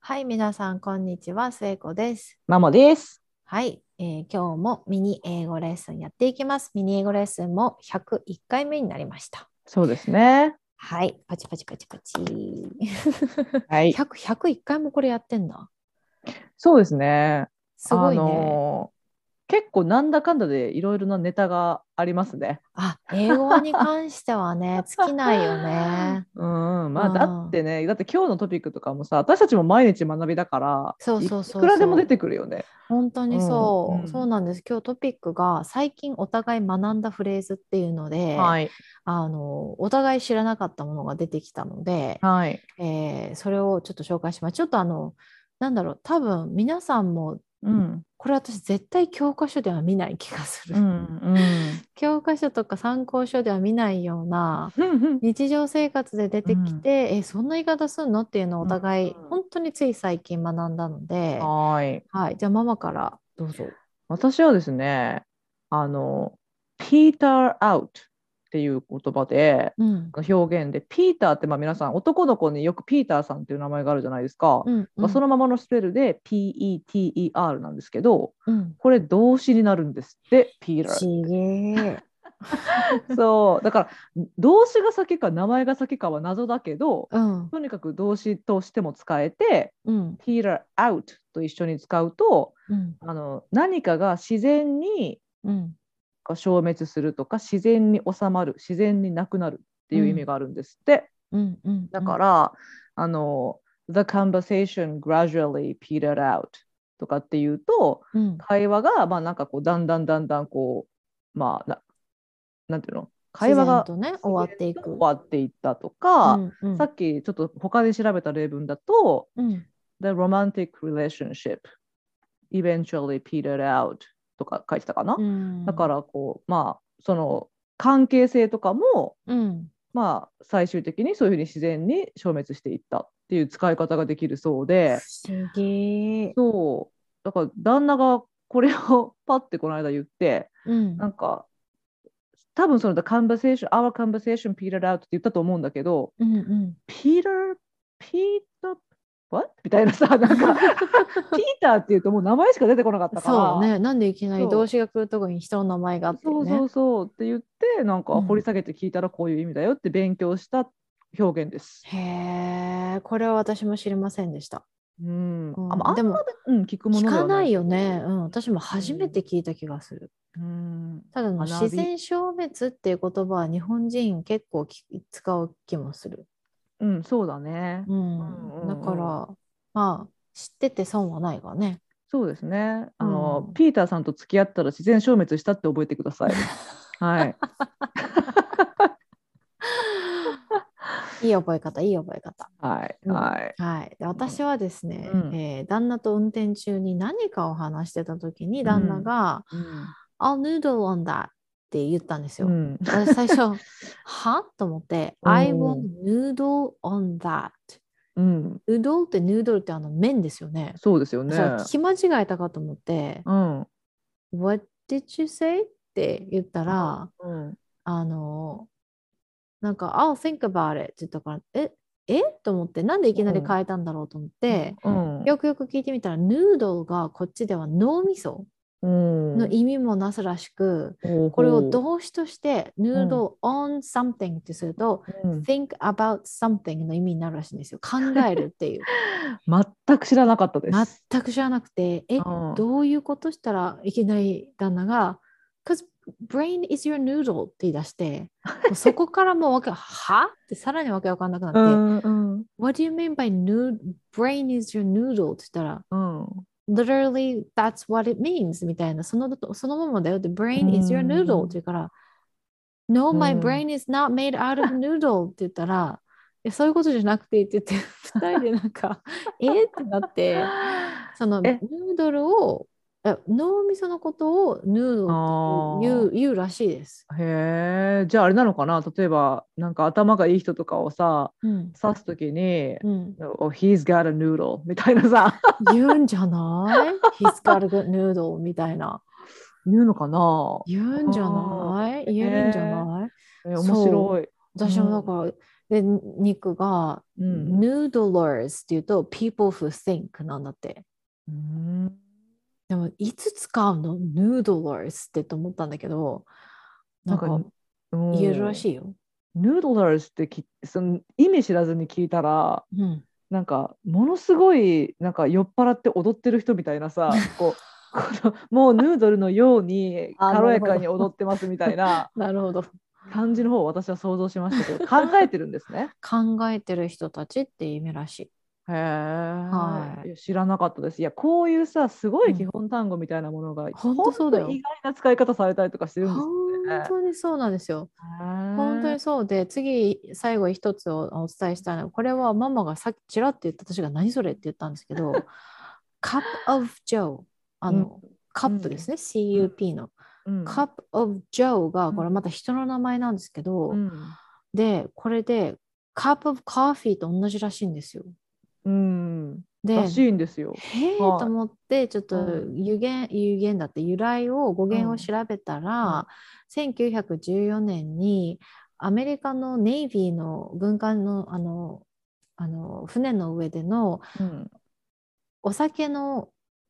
はい、皆さん、こんにちは。末子です。ママです。はい、えー今日もミニ英語レッスンやっていきます。ミニ英語レッスンも101回目になりました。そうですね。はい、パチパチパチパチ。はい。100 101回もこれやってんだ。そうですね。すごいね。あのー結構なんだかんだでいろいろなネタがありますね。あ、英語に関してはね、尽きないよね。うん、まあうんだってね、だって今日のトピックとかもさ、私たちも毎日学びだから、そうそうそうそういくらでも出てくるよね。本当にそう、うんうんそうなんです。今日トピックが最近お互い学んだフレーズっていうので、はい。あのお互い知らなかったものが出てきたので、はい。えーそれをちょっと紹介します。ちょっとあの、なんだろう、多分皆さんも、うん。これ私絶対教科書では見ない気がする。うん。うん。教科書とか参考書では見ないようなうん日常生活で出てきて、え、そんな言い方するの？っていうのをお互い、うん本当につい最近学んだので、はい。はい、じゃあママからどうぞ。私はですね、あの、peter out っていう言葉で、うん。表現で、ピーターってまあ皆さん、男の子によくピーターさんっていう名前があるじゃないですか。うん、まあ、そのままのスペルで P-E-T-E-R なんですけど、うん。これ動詞になるんですって、ピーター。そう、だから動詞が先か名前が先かは謎だけど、うん。とにかく動詞としても使えて、うん。Peter out と一緒に使うと、うん。あの何かが自然にうん。消滅するとか、自然に収まる、自然になくなるっていう意味があるんですって。うん。うん。だから、あの、The conversation gradually petered out とかっていうと、うん。会話が、まあなんかこう、だんだんだんだんこう、まあ、ななんていうの？会話がね、終わっていく。終わっていったとか、うんうんさっきちょっと他で調べた例文だと、うん。The romantic relationship eventually petered out とか書いてたかな？うんだからこう、まあ、その関係性とかも、うん。まあ、最終的にそういうふうに自然に消滅していったっていう使い方ができるそうで、不思議。そう、だから旦那がこれをパッてこの間言って、うん。なんか、多分その The conversation, our conversation petered out って言ったと思うんだけど、うんうん。Peter, Peter, what? みたいなさ、なんか、ピーターっていうともう名前しか出てこなかったから、そうね。なんでいきなり動詞が来るとこに人の名前があってね。そうそうそうって言って、なんかうん掘り下げて聞いたらこういう意味だよって勉強した表現です。へえ、これは私も知りませんでした。うん。うんあまあ、でもうん、聞くもの聞かないよけね。うん。私も初めて聞いた気がする。ど。うん。ただの自然消滅っていう言葉は日本人結構き使う気もする。うん、そうだね。うんだから、まあ、知ってて損はないわね。そうですね。あの、うんピーターさんと付き合ったら自然消滅したって覚えてください。はい。いい覚え方、いい覚え方。はい。うんはい。はい、で私はですね、うんえー旦那と運転中に何かを話してた時に旦那がうん。「I'll noodle on that」って言ったんですよ。うん。私最初「は?」と思って「うん I will noodle on that」うん。うどんってヌードルってあの？麺ですよね。そうですよね。そう聞き間違えたかと思ってうん。「What did you say?」って言ったら、うん。あのなんか「I'll think about it」って言ったから「え？え？と思ってなんでいきなり変えたんだろうと思って、うん。よくよく聞いてみたらヌードルがこっちでは脳みそうんの意味もなすらしく、ここれを動詞としてヌードル on something ってすると、うん、think about something の意味になるらしいんですよ。考えるっていう。全く知らなかったです。全く知らなくて、え、うんどういうことしたらいきなり旦那が、Cause brain is your noodle って言い出して、そこからもうわけ、は？ってさらにわけわかんなくなって、うんうん。What do you mean by brain is your noodle? って言ったら、うん。Literally that's what it means みたいな、そのそのままだよって、brain is your うん noodle って言うから、No, my うん brain is not made out of noodle って言ったら、えそういうことじゃなくてって言って、二人でなんか、えってなって、そのヌえードルを、え脳みそのことをヌードルって言う言うらしいです。へえ、じゃああれなのかな？例えば、なんか頭がいい人とかをさ、うん。指すときに、うん、oh, he's got a noodle みたいなさ、言うんじゃない ?He's got a good noodle みたいな。言うのかな？言うんじゃない？言えるんじゃない？え面白い。私もだから、で、肉が、うん。noodlers っていうと people who think なんだって。うんでも、いつ使うの ?noodlers ってと思ったんだけど、なんかうん言えるらしいよ。ヌードラーズってきその意味知らずに聞いたらうん。なんかものすごいなんか酔っ払って踊ってる人みたいなさ こうもうヌードルのように あ軽やかに踊ってますみたいな なるほど。感じの方を私は想像しましたけど考えてるんですね。考えてる人たちって意味らしい。へえ、はい。知らなかったです。いやこういうさすごい基本単語みたいなものが、ほんとそうだよ。意外な使い方されたりとかしてるんですね。当にそうなんですよ。本本当にそうで、次、最後一つをお伝えしたいのは、これはママがさっきちらっと言った私が何それって言ったんですけど、Cup of Joe、あの、カップですね、CUP の。Cup of Joe が、これまた人の名前なんですけど、うん。で、これで、Cup of Coffee と同じらしいんですよ。うん、で、らしいんですよ。へえはいと思ってちょっとう有限、有限だって由来を語源を調べたら、1914年にアメリカのネイビーの軍艦のあのあの船の上でのうん。お酒の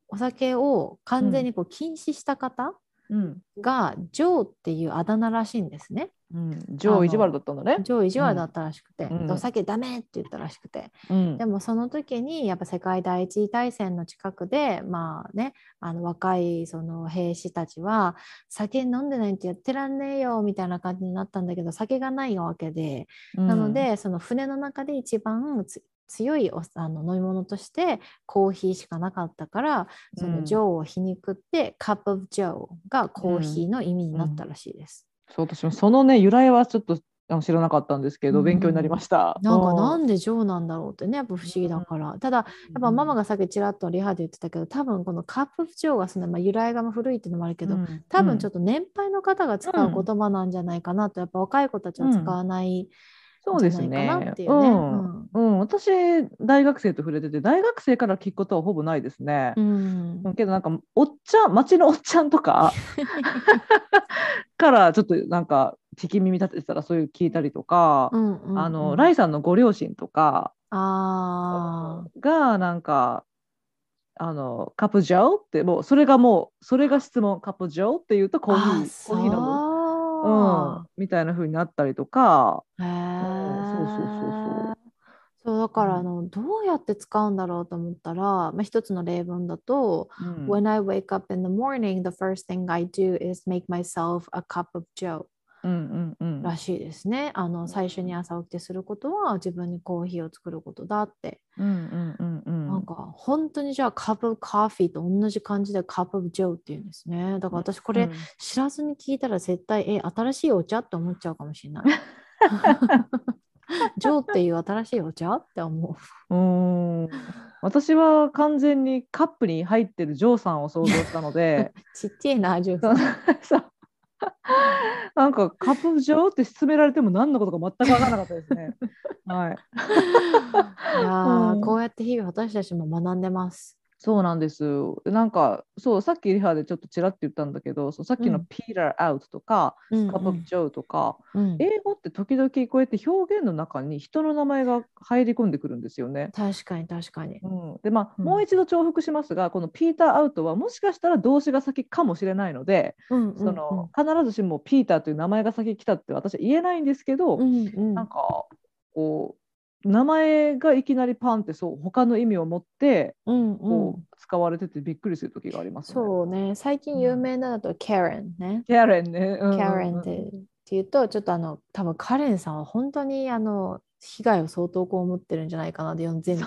お酒を完全にこう禁止した方うん。がジョーっていうあだ名らしいんですね。うん、ジョー意地悪だったんだね。ジョー意地悪だったらしくて、うん。でお酒ダメって言ったらしくて、うん。でもその時にやっぱ世界第一次大戦の近くでまあねあの若いその兵士たちは酒飲んでないってやってらんねえよみたいな感じになったんだけど酒がないわけで、なの、でその船の中で一番つ強いおあの飲み物としてコーヒーしかなかったからそのジョーを皮肉って、カップオブジョーがコーヒーの意味になったらしいです。そう私もそのね由来はちょっとあの知らなかったんですけど、うん。勉強になりました。なんかうなんでジョーなんだろうってねやっぱ不思議だから、ただやっぱママがさっきちらっとリハで言ってたけど多分このカップジョーがその、まあ、由来が古いっていうのもあるけど、うん。多分ちょっと、と年配の方が使う言葉なんじゃないかなと、やっぱ若い子たちは使わないそうですね。うね。うん。うん、私大学生と触れてて大学生から聞くことはほぼないですね。うん。けどなんかおっちゃん町のおっちゃんとか からちょっとなんか聞き耳立ててたらそういう聞いたりとか、うんうんうん。あのライさんのご両親とかあがなんかあのカップジョーってもうそれがもうそれが質問カップジョーっていうとコーヒあーコーヒー飲む、そううん、みたいな風になったりとか、へえそうそうそうそう。そうだからあうん。のどうやって使うんだろうと思ったら、まあ、一つの例文だと、うん。When I wake up in the morning, the first thing I do is make myself a cup of joe. うんうんうんらしいですね。あの最初に朝起きてすることは自分にコーヒーを作ることだって。うんうんうんうんなんか本当にじゃあカップオブカーフィーと同じ感じでカップオブジョーっていうんですね。だから私これうん知らずに聞いたら絶対え新しいお茶って思っちゃうかもしれない。ジョーっていう新しいお茶って思う。うーん私は完全にカップに入ってるジョーさんを想像したので ちっちゃいな、ジョーさん。なんかカップジョーって勧められても何のことか全く分からなかったですね。はい、いやーうんこうやって日々私たちも学んでます。そうなんです。なんかそうさっきリハでちょっとちらっと言ったんだけどそうさっきのうん。ピーラーアウトとか、うんカップジョーとか、うん。英語って時々こうやって表現の中に人の名前が入り込んでくるんですよね。確かに確かに。うん、でまあ、うん。もう一度重複しますがこのピーターアウトはもしかしたら動詞が先かもしれないので、うんその必ずしもピーターという名前が先来たって私は言えないんですけど、うんうん。なんかこう名前がいきなりパンってそう他の意味を持ってうんうんこう、使われててびっくりする時がありますね。そうね、最近有名なのだと。キャレンね。うんうんうん Karen ってっていうと、ちょっとあの、多分カレンさんは本当にあの、被害を相当被ってるんじゃないかなで全全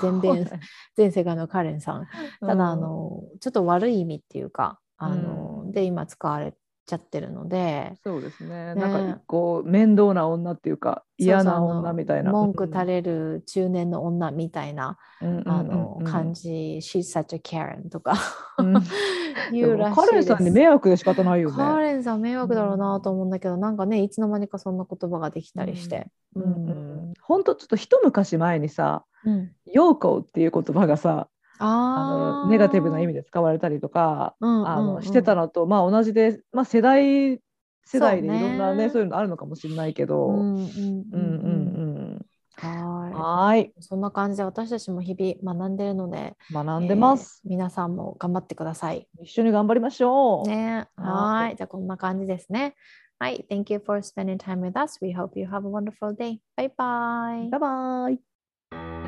全世界のカレンさん。ただあうんの、ちょっと悪い意味っていうか、あの、うんで今使われちゃってるので、そうですね。ね。なんかこう面倒な女っていうか嫌な女みたいな。文句垂れる中年の女みたいな、うん。あのうんうんうん。感じ、She's such a Karen とか。うん。言うらしいカレンさんに迷惑で仕方ないよね。カーレンさん迷惑だろうなと思うんだけど、なんかねいつの間にかそんな言葉ができたりして。うん。うん。本当ちょっと一昔前にさうん「ヨーコー」っていう言葉がさああのネガティブな意味で、で使われたりとか、うんうんうんあのしてたのと、まあ、同じで、まあ、世代世代でいろんなねそういうのあるのかもしれないけど、うんうんうんうんうんうんははい。い。そんな感じで私たちも日々学んでるので、学んでます。えー皆さんも頑張ってください。一緒に頑張りましょう。ね。はいはい。じゃあこんな感じですね。はい。Thank you for spending time with us. We hope you have a wonderful day. Bye bye. バイバイ。